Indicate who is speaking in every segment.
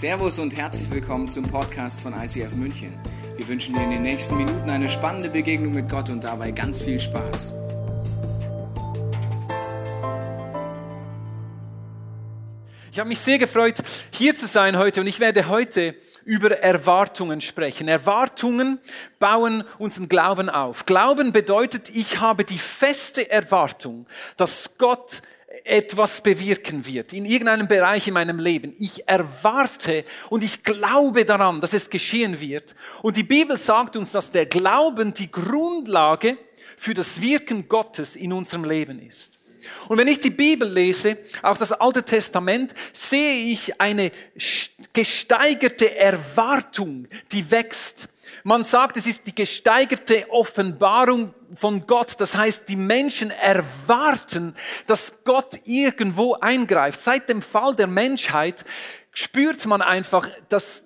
Speaker 1: Servus und herzlich willkommen zum Podcast von ICF München. Wir wünschen dir in den nächsten Minuten eine spannende Begegnung mit Gott und dabei ganz viel Spaß.
Speaker 2: Ich habe mich sehr gefreut, hier zu sein heute und ich werde heute über Erwartungen sprechen. Erwartungen bauen unseren Glauben auf. Glauben bedeutet, ich habe die feste Erwartung, dass Gott etwas bewirken wird in irgendeinem Bereich in meinem Leben. Ich erwarte und ich glaube daran, dass es geschehen wird. Und die Bibel sagt uns, dass der Glauben die Grundlage für das Wirken Gottes in unserem Leben ist. Und wenn ich die Bibel lese, auch das Alte Testament, sehe ich eine gesteigerte Erwartung, die wächst. Man sagt, es ist die gesteigerte Offenbarung von Gott. Das heißt, die Menschen erwarten, dass Gott irgendwo eingreift. Seit dem Fall der Menschheit spürt man einfach, dass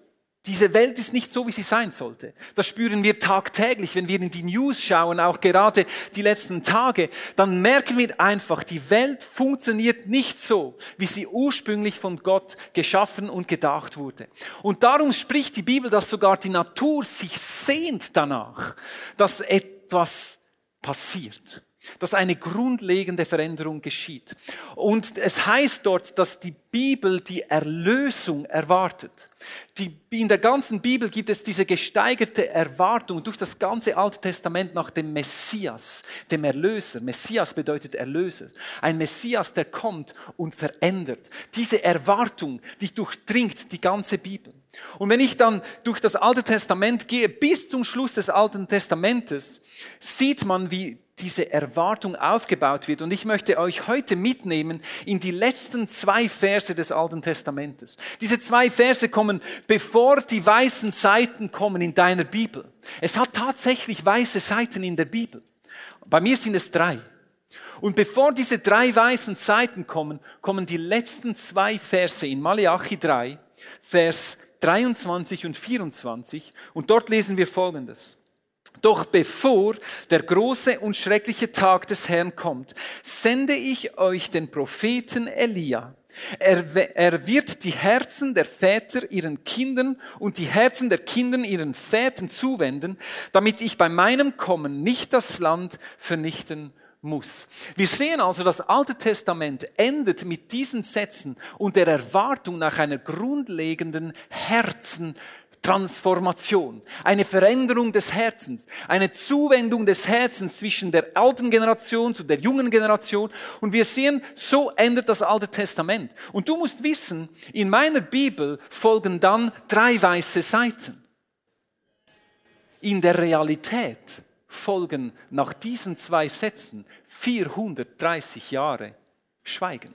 Speaker 2: diese Welt ist nicht so, wie sie sein sollte. Das spüren wir tagtäglich, wenn wir in die News schauen, auch gerade die letzten Tage. Dann merken wir einfach, die Welt funktioniert nicht so, wie sie ursprünglich von Gott geschaffen und gedacht wurde. Und darum spricht die Bibel, dass sogar die Natur sich sehnt danach, dass etwas passiert dass eine grundlegende Veränderung geschieht. Und es heißt dort, dass die Bibel die Erlösung erwartet. Die, in der ganzen Bibel gibt es diese gesteigerte Erwartung durch das ganze Alte Testament nach dem Messias, dem Erlöser. Messias bedeutet Erlöser. Ein Messias, der kommt und verändert. Diese Erwartung, die durchdringt die ganze Bibel. Und wenn ich dann durch das Alte Testament gehe, bis zum Schluss des Alten Testamentes, sieht man, wie diese Erwartung aufgebaut wird. Und ich möchte euch heute mitnehmen in die letzten zwei Verse des Alten Testamentes. Diese zwei Verse kommen, bevor die weißen Seiten kommen in deiner Bibel. Es hat tatsächlich weiße Seiten in der Bibel. Bei mir sind es drei. Und bevor diese drei weißen Seiten kommen, kommen die letzten zwei Verse in Malachi 3, Vers 23 und 24. Und dort lesen wir Folgendes. Doch bevor der große und schreckliche Tag des Herrn kommt, sende ich euch den Propheten Elia. Er, er, wird die Herzen der Väter ihren Kindern und die Herzen der Kinder ihren Vätern zuwenden, damit ich bei meinem Kommen nicht das Land vernichten muss. Wir sehen also, das Alte Testament endet mit diesen Sätzen und der Erwartung nach einer grundlegenden Herzen Transformation, eine Veränderung des Herzens, eine Zuwendung des Herzens zwischen der alten Generation zu der jungen Generation. Und wir sehen, so endet das Alte Testament. Und du musst wissen, in meiner Bibel folgen dann drei weiße Seiten. In der Realität folgen nach diesen zwei Sätzen 430 Jahre Schweigen.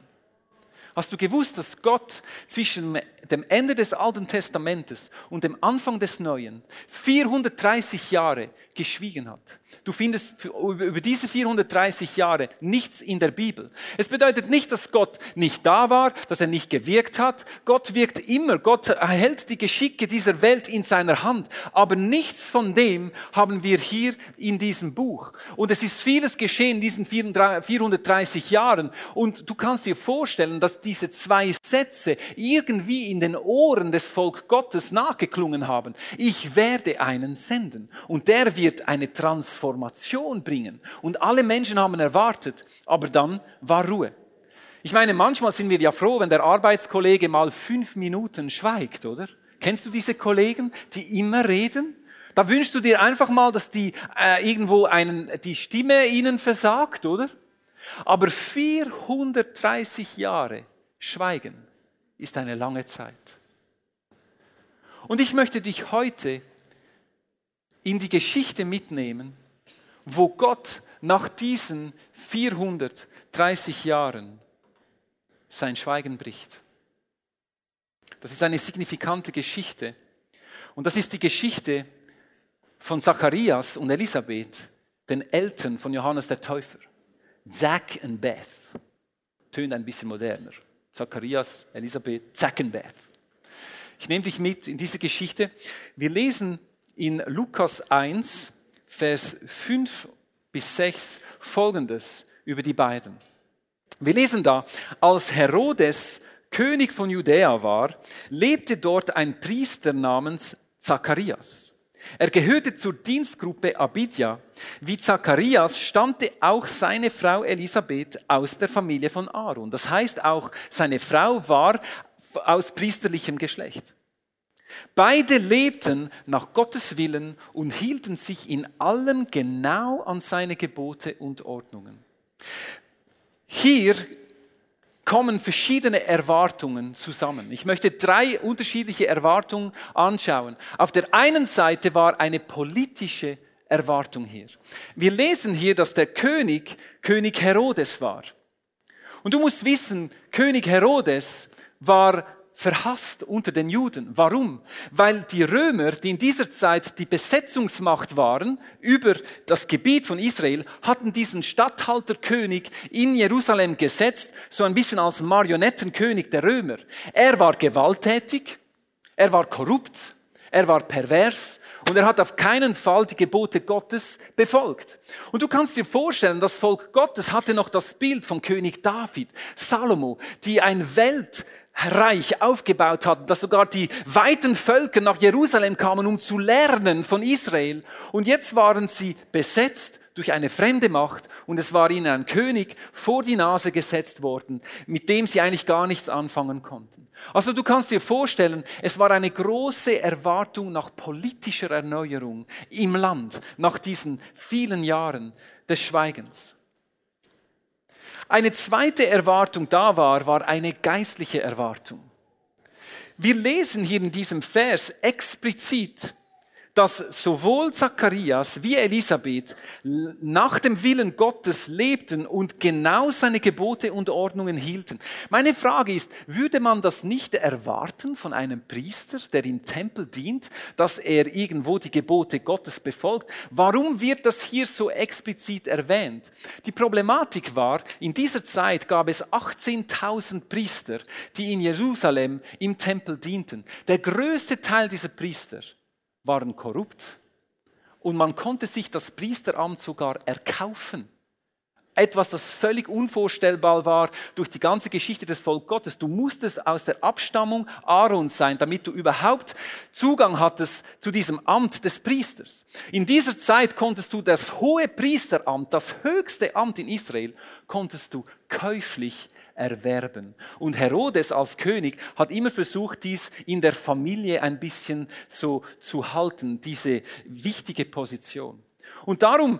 Speaker 2: Hast du gewusst, dass Gott zwischen dem Ende des Alten Testamentes und dem Anfang des Neuen 430 Jahre geschwiegen hat? Du findest über diese 430 Jahre nichts in der Bibel. Es bedeutet nicht, dass Gott nicht da war, dass er nicht gewirkt hat. Gott wirkt immer. Gott hält die Geschicke dieser Welt in seiner Hand. Aber nichts von dem haben wir hier in diesem Buch. Und es ist vieles geschehen in diesen 430 Jahren. Und du kannst dir vorstellen, dass diese zwei Sätze irgendwie in den Ohren des Volk Gottes nachgeklungen haben. Ich werde einen senden. Und der wird eine Transformation bringen. Und alle Menschen haben erwartet, aber dann war Ruhe. Ich meine, manchmal sind wir ja froh, wenn der Arbeitskollege mal fünf Minuten schweigt, oder? Kennst du diese Kollegen, die immer reden? Da wünschst du dir einfach mal, dass die äh, irgendwo einen, die Stimme ihnen versagt, oder? Aber 430 Jahre Schweigen ist eine lange Zeit. Und ich möchte dich heute in die Geschichte mitnehmen, wo Gott nach diesen 430 Jahren sein Schweigen bricht. Das ist eine signifikante Geschichte. Und das ist die Geschichte von Zacharias und Elisabeth, den Eltern von Johannes der Täufer. Zach und Beth. Tönt ein bisschen moderner. Zacharias, Elisabeth, Zach und Beth. Ich nehme dich mit in diese Geschichte. Wir lesen in Lukas 1, Vers 5 bis 6 folgendes über die beiden. Wir lesen da, als Herodes König von Judäa war, lebte dort ein Priester namens Zacharias. Er gehörte zur Dienstgruppe Abidja. Wie Zacharias stammte auch seine Frau Elisabeth aus der Familie von Aaron. Das heißt auch, seine Frau war aus priesterlichem Geschlecht. Beide lebten nach Gottes Willen und hielten sich in allem genau an seine Gebote und Ordnungen. Hier kommen verschiedene Erwartungen zusammen. Ich möchte drei unterschiedliche Erwartungen anschauen. Auf der einen Seite war eine politische Erwartung hier. Wir lesen hier, dass der König König Herodes war. Und du musst wissen, König Herodes war verhasst unter den Juden. Warum? Weil die Römer, die in dieser Zeit die Besetzungsmacht waren über das Gebiet von Israel, hatten diesen Statthalterkönig in Jerusalem gesetzt, so ein bisschen als Marionettenkönig der Römer. Er war gewalttätig, er war korrupt, er war pervers, und er hat auf keinen Fall die Gebote Gottes befolgt. Und du kannst dir vorstellen, das Volk Gottes hatte noch das Bild von König David, Salomo, die ein Welt, Reich aufgebaut hatten, dass sogar die weiten Völker nach Jerusalem kamen, um zu lernen von Israel. Und jetzt waren sie besetzt durch eine fremde Macht und es war ihnen ein König vor die Nase gesetzt worden, mit dem sie eigentlich gar nichts anfangen konnten. Also du kannst dir vorstellen, es war eine große Erwartung nach politischer Erneuerung im Land, nach diesen vielen Jahren des Schweigens. Eine zweite Erwartung da war, war eine geistliche Erwartung. Wir lesen hier in diesem Vers explizit, dass sowohl Zacharias wie Elisabeth nach dem Willen Gottes lebten und genau seine Gebote und Ordnungen hielten. Meine Frage ist, würde man das nicht erwarten von einem Priester, der im Tempel dient, dass er irgendwo die Gebote Gottes befolgt? Warum wird das hier so explizit erwähnt? Die Problematik war, in dieser Zeit gab es 18.000 Priester, die in Jerusalem im Tempel dienten. Der größte Teil dieser Priester waren korrupt und man konnte sich das Priesteramt sogar erkaufen. Etwas, das völlig unvorstellbar war durch die ganze Geschichte des Volk Gottes. Du musstest aus der Abstammung Aarons sein, damit du überhaupt Zugang hattest zu diesem Amt des Priesters. In dieser Zeit konntest du das hohe Priesteramt, das höchste Amt in Israel, konntest du käuflich erwerben. Und Herodes als König hat immer versucht, dies in der Familie ein bisschen so zu halten, diese wichtige Position. Und darum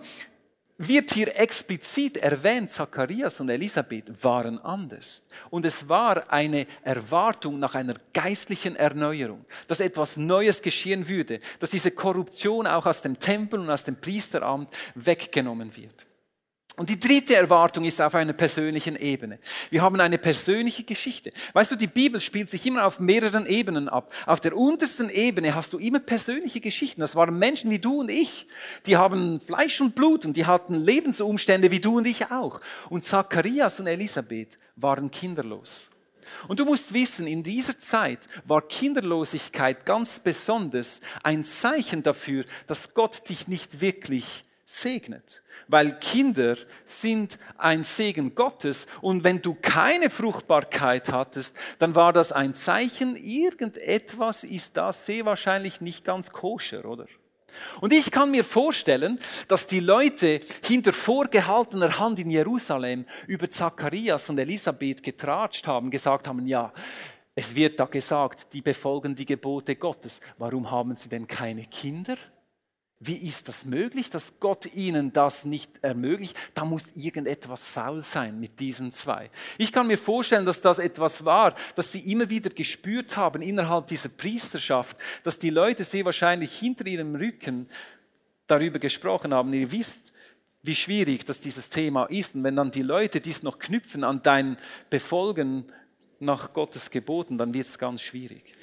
Speaker 2: wird hier explizit erwähnt, Zacharias und Elisabeth waren anders. Und es war eine Erwartung nach einer geistlichen Erneuerung, dass etwas Neues geschehen würde, dass diese Korruption auch aus dem Tempel und aus dem Priesteramt weggenommen wird. Und die dritte Erwartung ist auf einer persönlichen Ebene. Wir haben eine persönliche Geschichte. Weißt du, die Bibel spielt sich immer auf mehreren Ebenen ab. Auf der untersten Ebene hast du immer persönliche Geschichten. Das waren Menschen wie du und ich. Die haben Fleisch und Blut und die hatten Lebensumstände wie du und ich auch. Und Zacharias und Elisabeth waren kinderlos. Und du musst wissen, in dieser Zeit war Kinderlosigkeit ganz besonders ein Zeichen dafür, dass Gott dich nicht wirklich segnet. Weil Kinder sind ein Segen Gottes und wenn du keine Fruchtbarkeit hattest, dann war das ein Zeichen, irgendetwas ist da sehr wahrscheinlich nicht ganz koscher, oder? Und ich kann mir vorstellen, dass die Leute hinter vorgehaltener Hand in Jerusalem über Zacharias und Elisabeth getratscht haben, gesagt haben, ja, es wird da gesagt, die befolgen die Gebote Gottes. Warum haben sie denn keine Kinder? Wie ist das möglich, dass Gott ihnen das nicht ermöglicht? Da muss irgendetwas faul sein mit diesen zwei. Ich kann mir vorstellen, dass das etwas war, das sie immer wieder gespürt haben innerhalb dieser Priesterschaft, dass die Leute sehr wahrscheinlich hinter ihrem Rücken darüber gesprochen haben. Ihr wisst, wie schwierig das dieses Thema ist. Und wenn dann die Leute dies noch knüpfen an dein Befolgen nach Gottes Geboten, dann wird es ganz schwierig.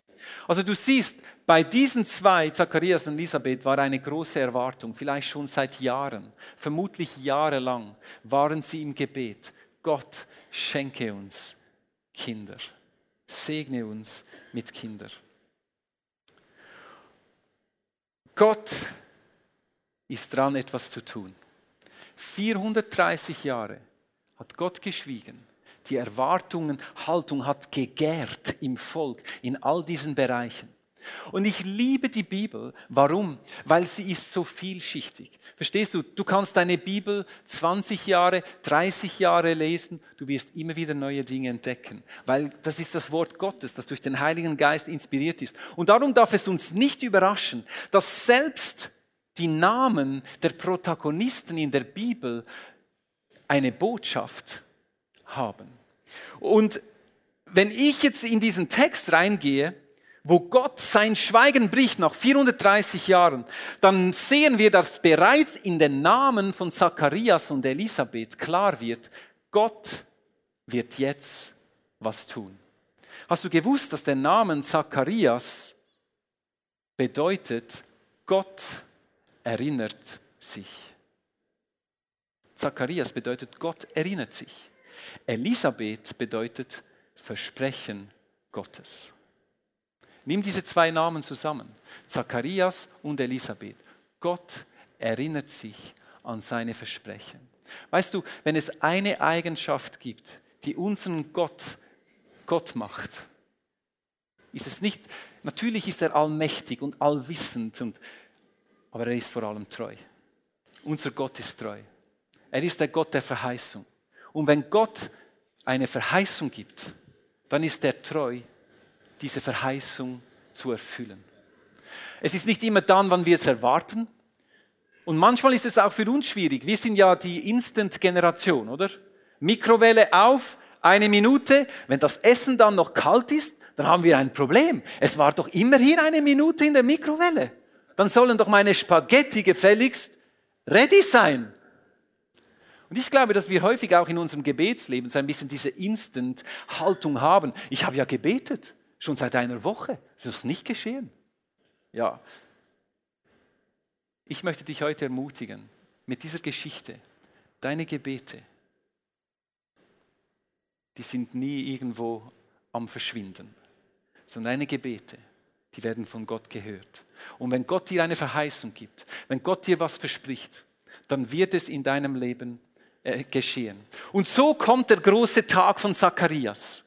Speaker 2: Also du siehst, bei diesen zwei, Zacharias und Elisabeth, war eine große Erwartung, vielleicht schon seit Jahren, vermutlich jahrelang, waren sie im Gebet. Gott schenke uns Kinder, segne uns mit Kindern. Gott ist dran, etwas zu tun. 430 Jahre hat Gott geschwiegen. Die Erwartungen, Haltung hat gegärt im Volk in all diesen Bereichen. Und ich liebe die Bibel. Warum? Weil sie ist so vielschichtig. Verstehst du? Du kannst deine Bibel 20 Jahre, 30 Jahre lesen. Du wirst immer wieder neue Dinge entdecken. Weil das ist das Wort Gottes, das durch den Heiligen Geist inspiriert ist. Und darum darf es uns nicht überraschen, dass selbst die Namen der Protagonisten in der Bibel eine Botschaft haben. Und wenn ich jetzt in diesen Text reingehe, wo Gott sein Schweigen bricht nach 430 Jahren, dann sehen wir, dass bereits in den Namen von Zacharias und Elisabeth klar wird, Gott wird jetzt was tun. Hast du gewusst, dass der Name Zacharias bedeutet, Gott erinnert sich. Zacharias bedeutet, Gott erinnert sich. Elisabeth bedeutet Versprechen Gottes. Nimm diese zwei Namen zusammen, Zacharias und Elisabeth. Gott erinnert sich an seine Versprechen. Weißt du, wenn es eine Eigenschaft gibt, die unseren Gott Gott macht, ist es nicht, natürlich ist er allmächtig und allwissend, und, aber er ist vor allem treu. Unser Gott ist treu. Er ist der Gott der Verheißung. Und wenn Gott eine Verheißung gibt, dann ist er treu diese Verheißung zu erfüllen. Es ist nicht immer dann, wann wir es erwarten. Und manchmal ist es auch für uns schwierig. Wir sind ja die Instant-Generation, oder? Mikrowelle auf, eine Minute. Wenn das Essen dann noch kalt ist, dann haben wir ein Problem. Es war doch immerhin eine Minute in der Mikrowelle. Dann sollen doch meine Spaghetti gefälligst ready sein. Und ich glaube, dass wir häufig auch in unserem Gebetsleben so ein bisschen diese Instant-Haltung haben. Ich habe ja gebetet. Schon seit einer Woche. Das ist noch nicht geschehen. Ja. Ich möchte dich heute ermutigen, mit dieser Geschichte, deine Gebete, die sind nie irgendwo am Verschwinden, sondern deine Gebete, die werden von Gott gehört. Und wenn Gott dir eine Verheißung gibt, wenn Gott dir was verspricht, dann wird es in deinem Leben geschehen. Und so kommt der große Tag von Zacharias.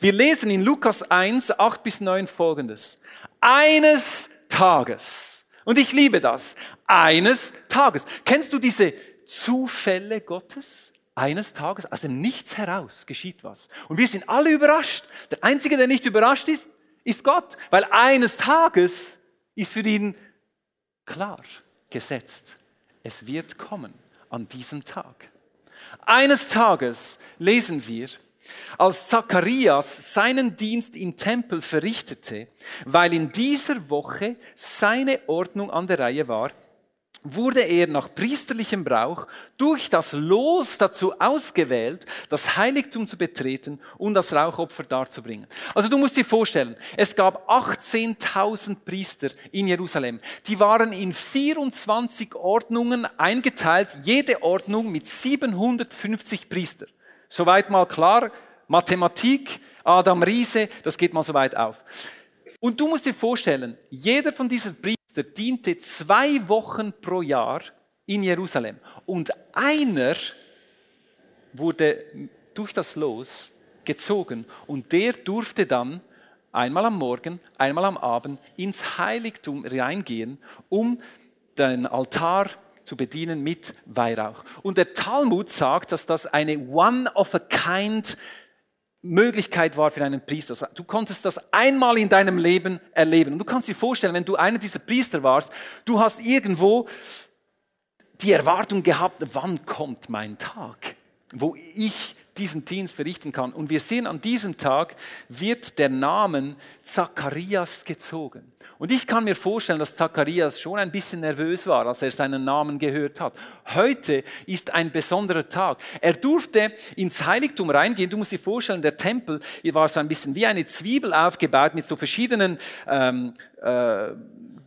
Speaker 2: Wir lesen in Lukas 1, 8 bis 9 folgendes. Eines Tages. Und ich liebe das. Eines Tages. Kennst du diese Zufälle Gottes? Eines Tages, aus dem Nichts heraus geschieht was. Und wir sind alle überrascht. Der Einzige, der nicht überrascht ist, ist Gott. Weil eines Tages ist für ihn klar gesetzt. Es wird kommen an diesem Tag. Eines Tages lesen wir, als Zacharias seinen Dienst im Tempel verrichtete, weil in dieser Woche seine Ordnung an der Reihe war, wurde er nach priesterlichem Brauch durch das Los dazu ausgewählt, das Heiligtum zu betreten und das Rauchopfer darzubringen. Also du musst dir vorstellen, es gab 18.000 Priester in Jerusalem. Die waren in 24 Ordnungen eingeteilt, jede Ordnung mit 750 Priester. Soweit mal klar, Mathematik, Adam Riese, das geht mal so weit auf. Und du musst dir vorstellen, jeder von diesen Priester diente zwei Wochen pro Jahr in Jerusalem. Und einer wurde durch das Los gezogen und der durfte dann einmal am Morgen, einmal am Abend ins Heiligtum reingehen, um den Altar zu bedienen mit Weihrauch. Und der Talmud sagt, dass das eine One-of-a-Kind Möglichkeit war für einen Priester. Du konntest das einmal in deinem Leben erleben. Und du kannst dir vorstellen, wenn du einer dieser Priester warst, du hast irgendwo die Erwartung gehabt, wann kommt mein Tag, wo ich diesen Dienst verrichten kann. Und wir sehen, an diesem Tag wird der Name Zacharias gezogen. Und ich kann mir vorstellen, dass Zacharias schon ein bisschen nervös war, als er seinen Namen gehört hat. Heute ist ein besonderer Tag. Er durfte ins Heiligtum reingehen. Du musst dir vorstellen, der Tempel war so ein bisschen wie eine Zwiebel aufgebaut mit so verschiedenen ähm, äh,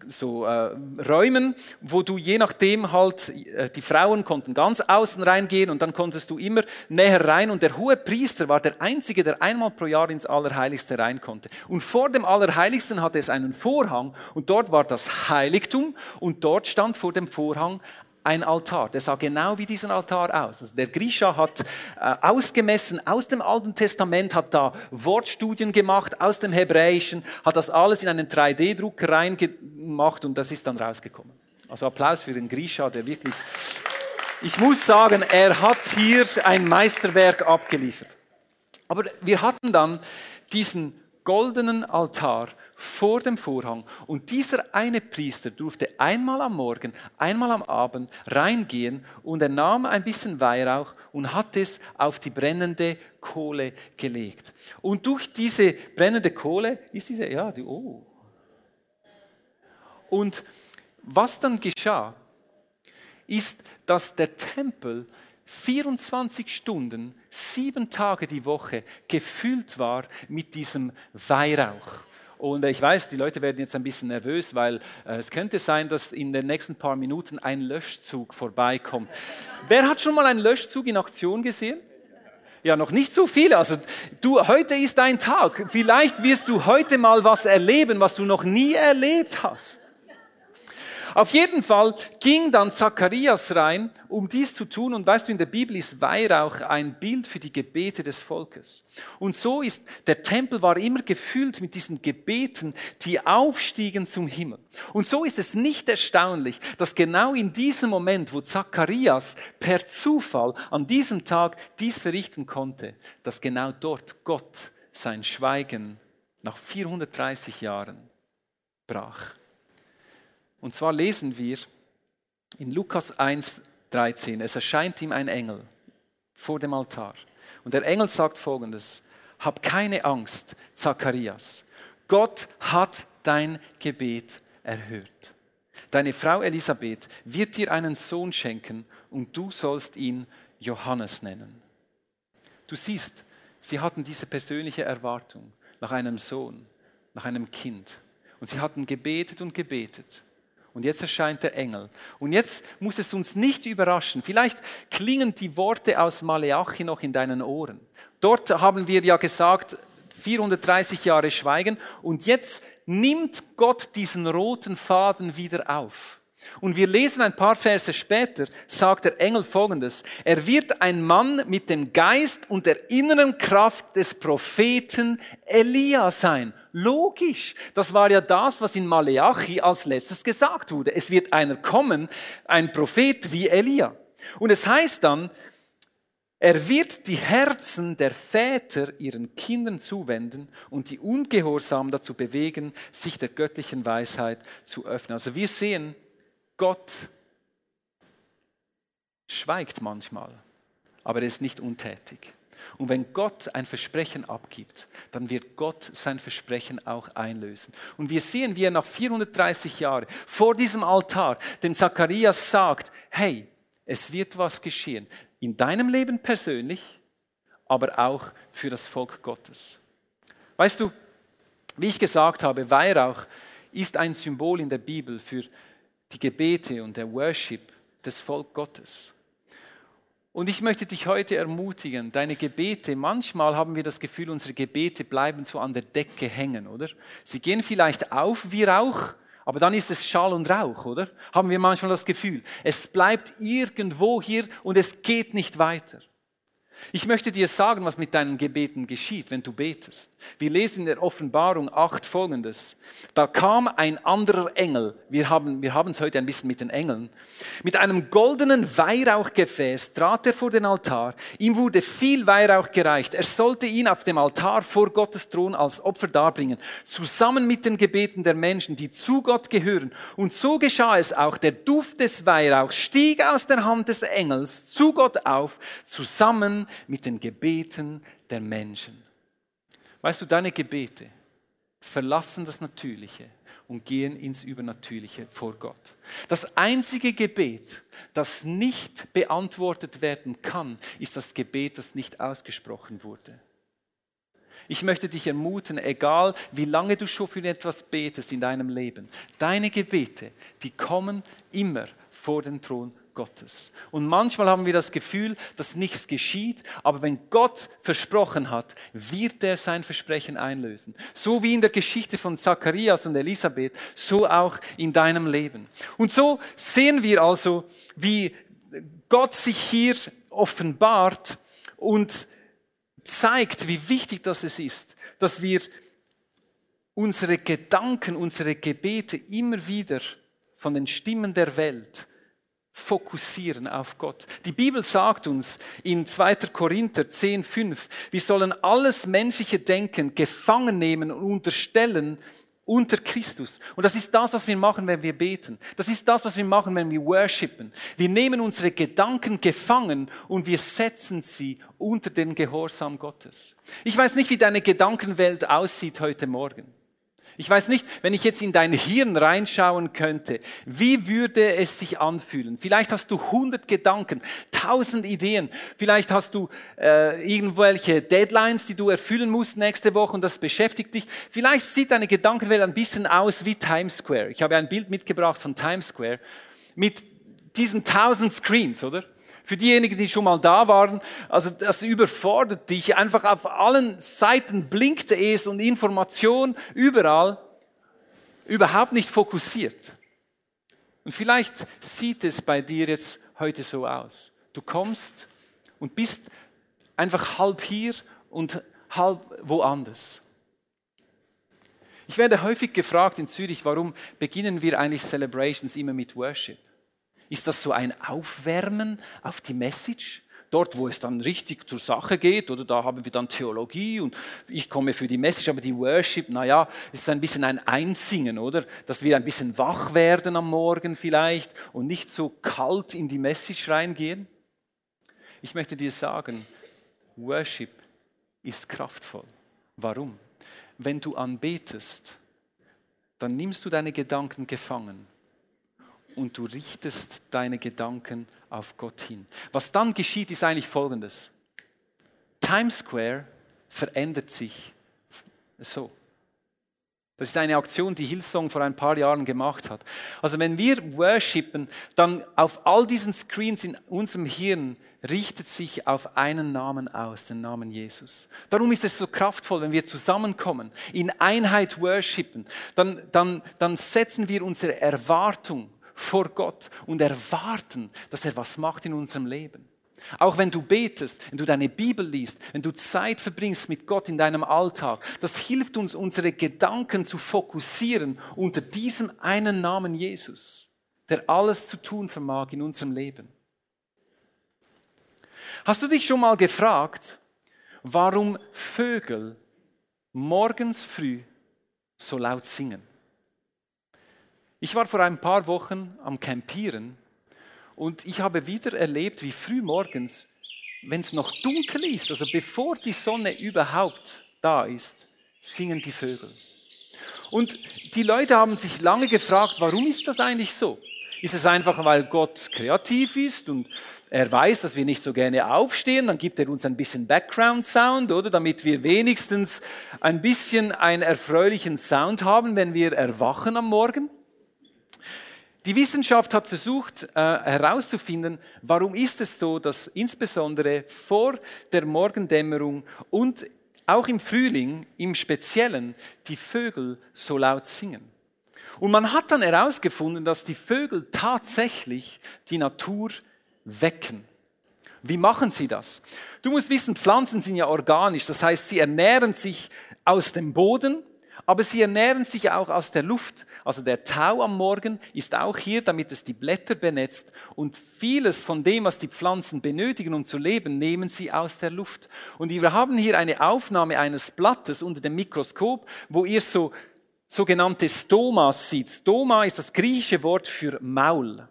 Speaker 2: so äh, Räumen, wo du je nachdem halt, äh, die Frauen konnten ganz außen reingehen und dann konntest du immer näher rein und der hohe Priester war der Einzige, der einmal pro Jahr ins Allerheiligste rein konnte. Und vor dem Allerheiligsten hatte es einen Vorhang und dort war das Heiligtum und dort stand vor dem Vorhang ein Altar. Der sah genau wie diesen Altar aus. Also der Grisha hat äh, ausgemessen aus dem Alten Testament, hat da Wortstudien gemacht aus dem Hebräischen, hat das alles in einen 3D-Drucker reingemacht und das ist dann rausgekommen. Also Applaus für den Grisha, der wirklich, ich muss sagen, er hat hier ein Meisterwerk abgeliefert. Aber wir hatten dann diesen goldenen Altar vor dem Vorhang und dieser eine Priester durfte einmal am Morgen, einmal am Abend reingehen und er nahm ein bisschen Weihrauch und hat es auf die brennende Kohle gelegt. Und durch diese brennende Kohle ist diese, ja, die, oh. Und was dann geschah, ist, dass der Tempel 24 Stunden, sieben Tage die Woche gefüllt war mit diesem Weihrauch. Und ich weiß, die Leute werden jetzt ein bisschen nervös, weil äh, es könnte sein, dass in den nächsten paar Minuten ein Löschzug vorbeikommt. Wer hat schon mal einen Löschzug in Aktion gesehen? Ja, noch nicht so viele. Also du, heute ist dein Tag. Vielleicht wirst du heute mal was erleben, was du noch nie erlebt hast. Auf jeden Fall ging dann Zacharias rein, um dies zu tun. Und weißt du, in der Bibel ist Weihrauch ein Bild für die Gebete des Volkes. Und so ist, der Tempel war immer gefüllt mit diesen Gebeten, die aufstiegen zum Himmel. Und so ist es nicht erstaunlich, dass genau in diesem Moment, wo Zacharias per Zufall an diesem Tag dies verrichten konnte, dass genau dort Gott sein Schweigen nach 430 Jahren brach. Und zwar lesen wir in Lukas 1, 13, es erscheint ihm ein Engel vor dem Altar. Und der Engel sagt folgendes, hab keine Angst, Zacharias. Gott hat dein Gebet erhört. Deine Frau Elisabeth wird dir einen Sohn schenken und du sollst ihn Johannes nennen. Du siehst, sie hatten diese persönliche Erwartung nach einem Sohn, nach einem Kind. Und sie hatten gebetet und gebetet. Und jetzt erscheint der Engel. Und jetzt muss es uns nicht überraschen. Vielleicht klingen die Worte aus Maleachi noch in deinen Ohren. Dort haben wir ja gesagt, 430 Jahre Schweigen. Und jetzt nimmt Gott diesen roten Faden wieder auf. Und wir lesen ein paar Verse später, sagt der Engel folgendes. Er wird ein Mann mit dem Geist und der inneren Kraft des Propheten Elia sein. Logisch. Das war ja das, was in Maleachi als letztes gesagt wurde. Es wird einer kommen, ein Prophet wie Elia. Und es heißt dann, er wird die Herzen der Väter ihren Kindern zuwenden und die Ungehorsamen dazu bewegen, sich der göttlichen Weisheit zu öffnen. Also wir sehen, Gott schweigt manchmal, aber er ist nicht untätig. Und wenn Gott ein Versprechen abgibt, dann wird Gott sein Versprechen auch einlösen. Und wir sehen, wie er nach 430 Jahren vor diesem Altar dem Zacharias sagt, hey, es wird was geschehen. In deinem Leben persönlich, aber auch für das Volk Gottes. Weißt du, wie ich gesagt habe, Weihrauch ist ein Symbol in der Bibel für die Gebete und der Worship des Volk Gottes. Und ich möchte dich heute ermutigen, deine Gebete, manchmal haben wir das Gefühl, unsere Gebete bleiben so an der Decke hängen, oder? Sie gehen vielleicht auf wie Rauch, aber dann ist es Schall und Rauch, oder? Haben wir manchmal das Gefühl. Es bleibt irgendwo hier und es geht nicht weiter. Ich möchte dir sagen, was mit deinen Gebeten geschieht, wenn du betest. Wir lesen in der Offenbarung 8 folgendes. Da kam ein anderer Engel, wir haben wir haben es heute ein bisschen mit den Engeln, mit einem goldenen Weihrauchgefäß trat er vor den Altar. Ihm wurde viel Weihrauch gereicht. Er sollte ihn auf dem Altar vor Gottes Thron als Opfer darbringen, zusammen mit den Gebeten der Menschen, die zu Gott gehören. Und so geschah es auch. Der Duft des Weihrauchs stieg aus der Hand des Engels zu Gott auf, zusammen mit den Gebeten der Menschen. Weißt du, deine Gebete verlassen das Natürliche und gehen ins Übernatürliche vor Gott. Das einzige Gebet, das nicht beantwortet werden kann, ist das Gebet, das nicht ausgesprochen wurde. Ich möchte dich ermuten, egal wie lange du schon für etwas betest in deinem Leben, deine Gebete, die kommen immer vor den Thron Gottes. Und manchmal haben wir das Gefühl, dass nichts geschieht, aber wenn Gott versprochen hat, wird er sein Versprechen einlösen. So wie in der Geschichte von Zacharias und Elisabeth, so auch in deinem Leben. Und so sehen wir also, wie Gott sich hier offenbart und zeigt, wie wichtig das ist, dass wir unsere Gedanken, unsere Gebete immer wieder von den Stimmen der Welt fokussieren auf Gott. Die Bibel sagt uns in 2. Korinther 10, 5, wir sollen alles menschliche Denken gefangen nehmen und unterstellen unter Christus. Und das ist das, was wir machen, wenn wir beten. Das ist das, was wir machen, wenn wir worshipen. Wir nehmen unsere Gedanken gefangen und wir setzen sie unter den Gehorsam Gottes. Ich weiß nicht, wie deine Gedankenwelt aussieht heute Morgen. Ich weiß nicht, wenn ich jetzt in dein Hirn reinschauen könnte, wie würde es sich anfühlen? Vielleicht hast du hundert Gedanken, tausend Ideen. Vielleicht hast du äh, irgendwelche Deadlines, die du erfüllen musst nächste Woche und das beschäftigt dich. Vielleicht sieht deine Gedankenwelt ein bisschen aus wie Times Square. Ich habe ein Bild mitgebracht von Times Square mit diesen tausend Screens, oder? Für diejenigen, die schon mal da waren, also das überfordert dich. Einfach auf allen Seiten blinkte es und Information überall, überhaupt nicht fokussiert. Und vielleicht sieht es bei dir jetzt heute so aus. Du kommst und bist einfach halb hier und halb woanders. Ich werde häufig gefragt in Zürich, warum beginnen wir eigentlich Celebrations immer mit Worship? Ist das so ein Aufwärmen auf die Message? Dort, wo es dann richtig zur Sache geht, oder da haben wir dann Theologie und ich komme für die Message, aber die Worship, naja, ist ein bisschen ein Einsingen, oder? Dass wir ein bisschen wach werden am Morgen vielleicht und nicht so kalt in die Message reingehen. Ich möchte dir sagen, Worship ist kraftvoll. Warum? Wenn du anbetest, dann nimmst du deine Gedanken gefangen und du richtest deine Gedanken auf Gott hin. Was dann geschieht, ist eigentlich Folgendes. Times Square verändert sich so. Das ist eine Aktion, die Hillsong vor ein paar Jahren gemacht hat. Also wenn wir worshipen, dann auf all diesen Screens in unserem Hirn richtet sich auf einen Namen aus, den Namen Jesus. Darum ist es so kraftvoll, wenn wir zusammenkommen, in Einheit worshipen, dann, dann, dann setzen wir unsere Erwartung vor Gott und erwarten, dass er was macht in unserem Leben. Auch wenn du betest, wenn du deine Bibel liest, wenn du Zeit verbringst mit Gott in deinem Alltag, das hilft uns, unsere Gedanken zu fokussieren unter diesem einen Namen Jesus, der alles zu tun vermag in unserem Leben. Hast du dich schon mal gefragt, warum Vögel morgens früh so laut singen? Ich war vor ein paar Wochen am Campieren und ich habe wieder erlebt, wie früh morgens, wenn es noch dunkel ist, also bevor die Sonne überhaupt da ist, singen die Vögel. Und die Leute haben sich lange gefragt, warum ist das eigentlich so? Ist es einfach, weil Gott kreativ ist und er weiß, dass wir nicht so gerne aufstehen, dann gibt er uns ein bisschen Background Sound, oder? Damit wir wenigstens ein bisschen einen erfreulichen Sound haben, wenn wir erwachen am Morgen. Die Wissenschaft hat versucht äh, herauszufinden, warum ist es so, dass insbesondere vor der Morgendämmerung und auch im Frühling im Speziellen die Vögel so laut singen. Und man hat dann herausgefunden, dass die Vögel tatsächlich die Natur wecken. Wie machen sie das? Du musst wissen, Pflanzen sind ja organisch, das heißt, sie ernähren sich aus dem Boden aber sie ernähren sich auch aus der Luft. Also der Tau am Morgen ist auch hier, damit es die Blätter benetzt. Und vieles von dem, was die Pflanzen benötigen, um zu leben, nehmen sie aus der Luft. Und wir haben hier eine Aufnahme eines Blattes unter dem Mikroskop, wo ihr so sogenannte Stomas sieht. Stoma ist das griechische Wort für Maul.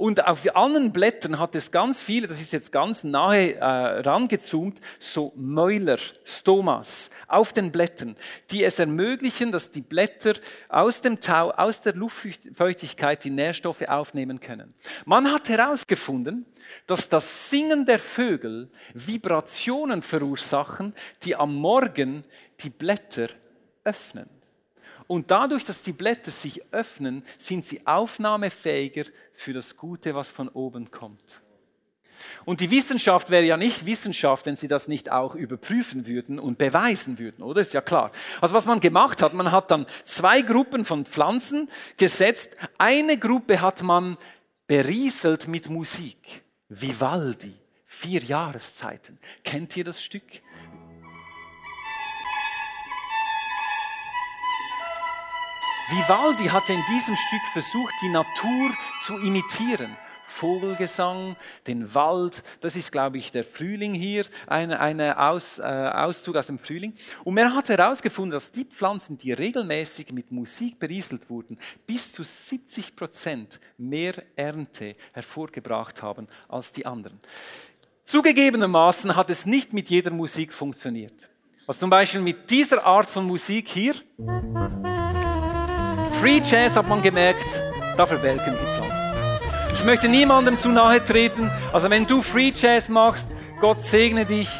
Speaker 2: Und auf allen Blättern hat es ganz viele, das ist jetzt ganz nahe äh, rangezoomt, so Mäuler, Stomas auf den Blättern, die es ermöglichen, dass die Blätter aus dem Tau, aus der Luftfeuchtigkeit die Nährstoffe aufnehmen können. Man hat herausgefunden, dass das Singen der Vögel Vibrationen verursachen, die am Morgen die Blätter öffnen. Und dadurch, dass die Blätter sich öffnen, sind sie aufnahmefähiger für das Gute, was von oben kommt. Und die Wissenschaft wäre ja nicht Wissenschaft, wenn sie das nicht auch überprüfen würden und beweisen würden, oder? Ist ja klar. Also was man gemacht hat, man hat dann zwei Gruppen von Pflanzen gesetzt. Eine Gruppe hat man berieselt mit Musik. Vivaldi, vier Jahreszeiten. Kennt ihr das Stück? Vivaldi hatte in diesem Stück versucht, die Natur zu imitieren. Vogelgesang, den Wald, das ist, glaube ich, der Frühling hier, ein eine Aus, äh, Auszug aus dem Frühling. Und er hat herausgefunden, dass die Pflanzen, die regelmäßig mit Musik berieselt wurden, bis zu 70 Prozent mehr Ernte hervorgebracht haben als die anderen. Zugegebenermaßen hat es nicht mit jeder Musik funktioniert. Was zum Beispiel mit dieser Art von Musik hier. Free Jazz hat man gemerkt, da verwelken die Pflanzen. Ich möchte niemandem zu nahe treten. Also wenn du Free Jazz machst, Gott segne dich.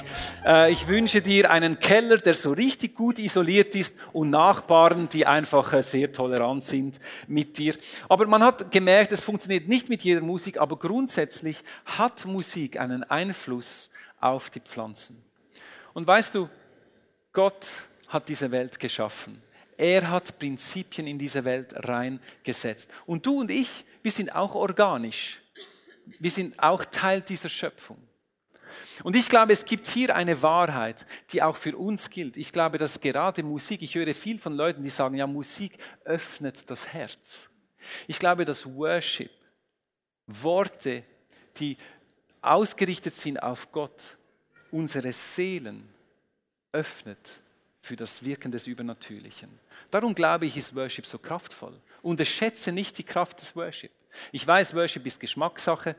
Speaker 2: Äh, ich wünsche dir einen Keller, der so richtig gut isoliert ist und Nachbarn, die einfach äh, sehr tolerant sind mit dir. Aber man hat gemerkt, es funktioniert nicht mit jeder Musik, aber grundsätzlich hat Musik einen Einfluss auf die Pflanzen. Und weißt du, Gott hat diese Welt geschaffen. Er hat Prinzipien in diese Welt reingesetzt. Und du und ich, wir sind auch organisch. Wir sind auch Teil dieser Schöpfung. Und ich glaube, es gibt hier eine Wahrheit, die auch für uns gilt. Ich glaube, dass gerade Musik, ich höre viel von Leuten, die sagen, ja, Musik öffnet das Herz. Ich glaube, dass Worship, Worte, die ausgerichtet sind auf Gott, unsere Seelen öffnet für das Wirken des Übernatürlichen. Darum glaube ich, ist Worship so kraftvoll. Unterschätze nicht die Kraft des Worship. Ich weiß, Worship ist Geschmackssache,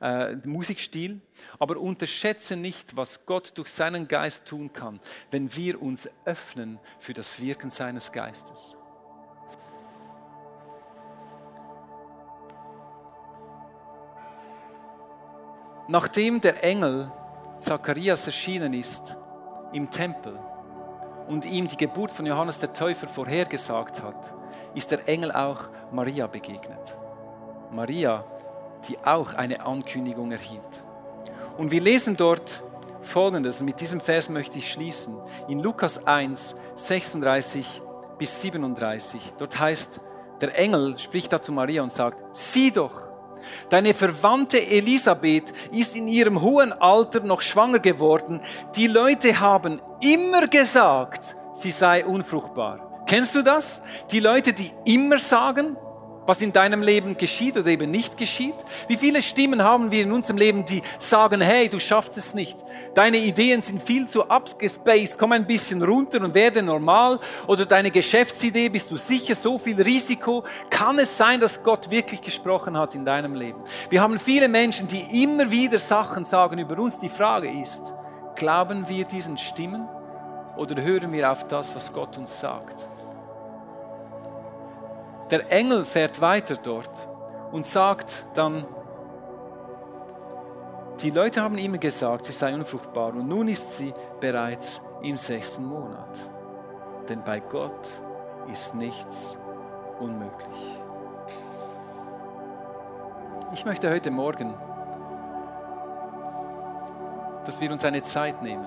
Speaker 2: äh, Musikstil, aber unterschätze nicht, was Gott durch seinen Geist tun kann, wenn wir uns öffnen für das Wirken seines Geistes. Nachdem der Engel Zacharias erschienen ist im Tempel, und ihm die Geburt von Johannes der Täufer vorhergesagt hat, ist der Engel auch Maria begegnet. Maria, die auch eine Ankündigung erhielt. Und wir lesen dort Folgendes, und mit diesem Vers möchte ich schließen, in Lukas 1, 36 bis 37. Dort heißt, der Engel spricht da zu Maria und sagt, sieh doch, Deine Verwandte Elisabeth ist in ihrem hohen Alter noch schwanger geworden. Die Leute haben immer gesagt, sie sei unfruchtbar. Kennst du das? Die Leute, die immer sagen, was in deinem Leben geschieht oder eben nicht geschieht? Wie viele Stimmen haben wir in unserem Leben, die sagen, hey, du schaffst es nicht. Deine Ideen sind viel zu abgespaced, komm ein bisschen runter und werde normal. Oder deine Geschäftsidee, bist du sicher so viel Risiko? Kann es sein, dass Gott wirklich gesprochen hat in deinem Leben? Wir haben viele Menschen, die immer wieder Sachen sagen über uns. Die Frage ist, glauben wir diesen Stimmen oder hören wir auf das, was Gott uns sagt? Der Engel fährt weiter dort und sagt dann, die Leute haben immer gesagt, sie sei unfruchtbar und nun ist sie bereits im sechsten Monat. Denn bei Gott ist nichts unmöglich. Ich möchte heute Morgen, dass wir uns eine Zeit nehmen,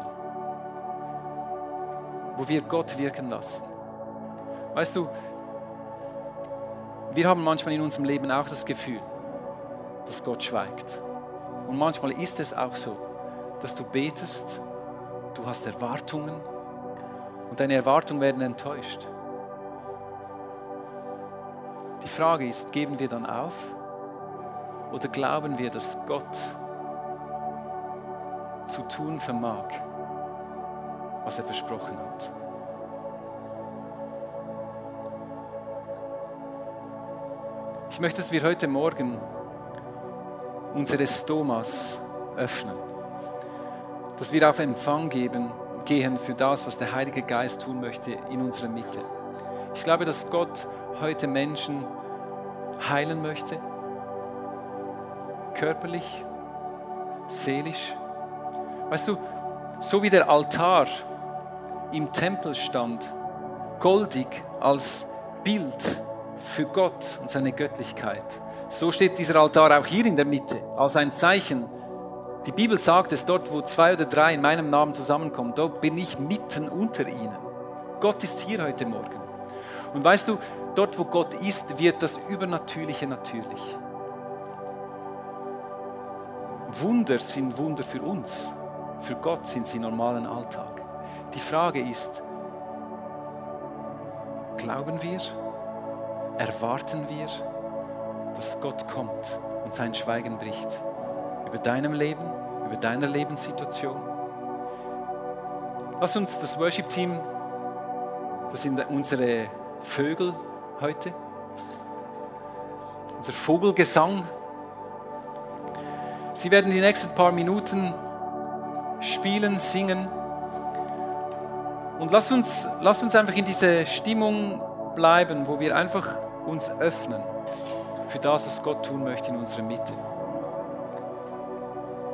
Speaker 2: wo wir Gott wirken lassen. Weißt du, wir haben manchmal in unserem Leben auch das Gefühl, dass Gott schweigt. Und manchmal ist es auch so, dass du betest, du hast Erwartungen und deine Erwartungen werden enttäuscht. Die Frage ist, geben wir dann auf oder glauben wir, dass Gott zu tun vermag, was er versprochen hat? Möchte, dass wir heute Morgen unsere Stomas öffnen. Dass wir auf Empfang geben, gehen für das, was der Heilige Geist tun möchte in unserer Mitte. Ich glaube, dass Gott heute Menschen heilen möchte. Körperlich, seelisch. Weißt du, so wie der Altar im Tempel stand, goldig als Bild für Gott und seine Göttlichkeit. So steht dieser Altar auch hier in der Mitte, als ein Zeichen. Die Bibel sagt es, dort wo zwei oder drei in meinem Namen zusammenkommen, dort bin ich mitten unter ihnen. Gott ist hier heute Morgen. Und weißt du, dort wo Gott ist, wird das Übernatürliche natürlich. Wunder sind Wunder für uns, für Gott sind sie normalen Alltag. Die Frage ist, glauben wir, erwarten wir, dass Gott kommt und sein Schweigen bricht über deinem Leben, über deiner Lebenssituation? Lass uns das Worship-Team, das sind unsere Vögel heute, unser Vogelgesang, Sie werden die nächsten paar Minuten spielen, singen. Und lasst uns, lasst uns einfach in diese Stimmung bleiben, wo wir einfach uns öffnen für das, was Gott tun möchte in unserer Mitte.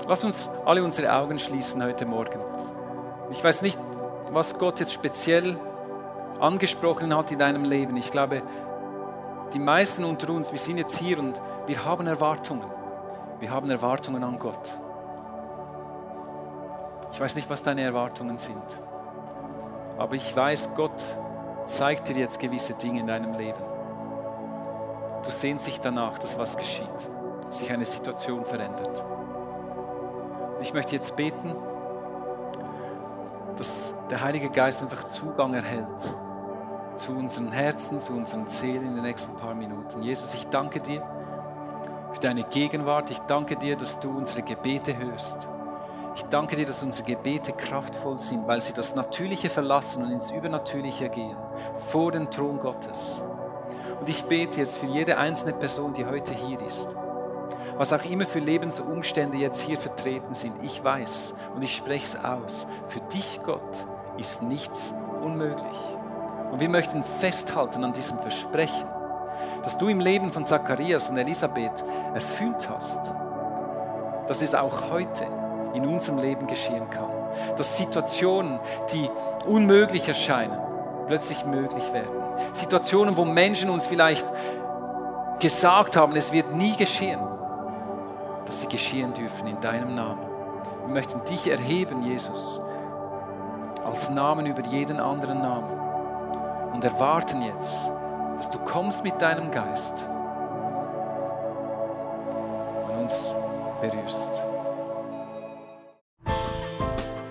Speaker 2: Lasst uns alle unsere Augen schließen heute Morgen. Ich weiß nicht, was Gott jetzt speziell angesprochen hat in deinem Leben. Ich glaube, die meisten unter uns, wir sind jetzt hier und wir haben Erwartungen. Wir haben Erwartungen an Gott. Ich weiß nicht, was deine Erwartungen sind, aber ich weiß, Gott zeigt dir jetzt gewisse Dinge in deinem Leben. Du sehnst dich danach, dass was geschieht, dass sich eine Situation verändert. Ich möchte jetzt beten, dass der Heilige Geist einfach Zugang erhält zu unseren Herzen, zu unseren Seelen in den nächsten paar Minuten. Jesus, ich danke dir für deine Gegenwart. Ich danke dir, dass du unsere Gebete hörst. Ich danke dir, dass unsere Gebete kraftvoll sind, weil sie das Natürliche verlassen und ins Übernatürliche gehen, vor den Thron Gottes. Und ich bete jetzt für jede einzelne Person, die heute hier ist, was auch immer für Lebensumstände jetzt hier vertreten sind, ich weiß und ich spreche es aus. Für dich, Gott, ist nichts unmöglich. Und wir möchten festhalten an diesem Versprechen, dass du im Leben von Zacharias und Elisabeth erfüllt hast, dass es auch heute in unserem Leben geschehen kann. Dass Situationen, die unmöglich erscheinen, plötzlich möglich werden. Situationen, wo Menschen uns vielleicht gesagt haben, es wird nie geschehen, dass sie geschehen dürfen in deinem Namen. Wir möchten dich erheben, Jesus, als Namen über jeden anderen Namen und erwarten jetzt, dass du kommst mit deinem Geist und uns berührst.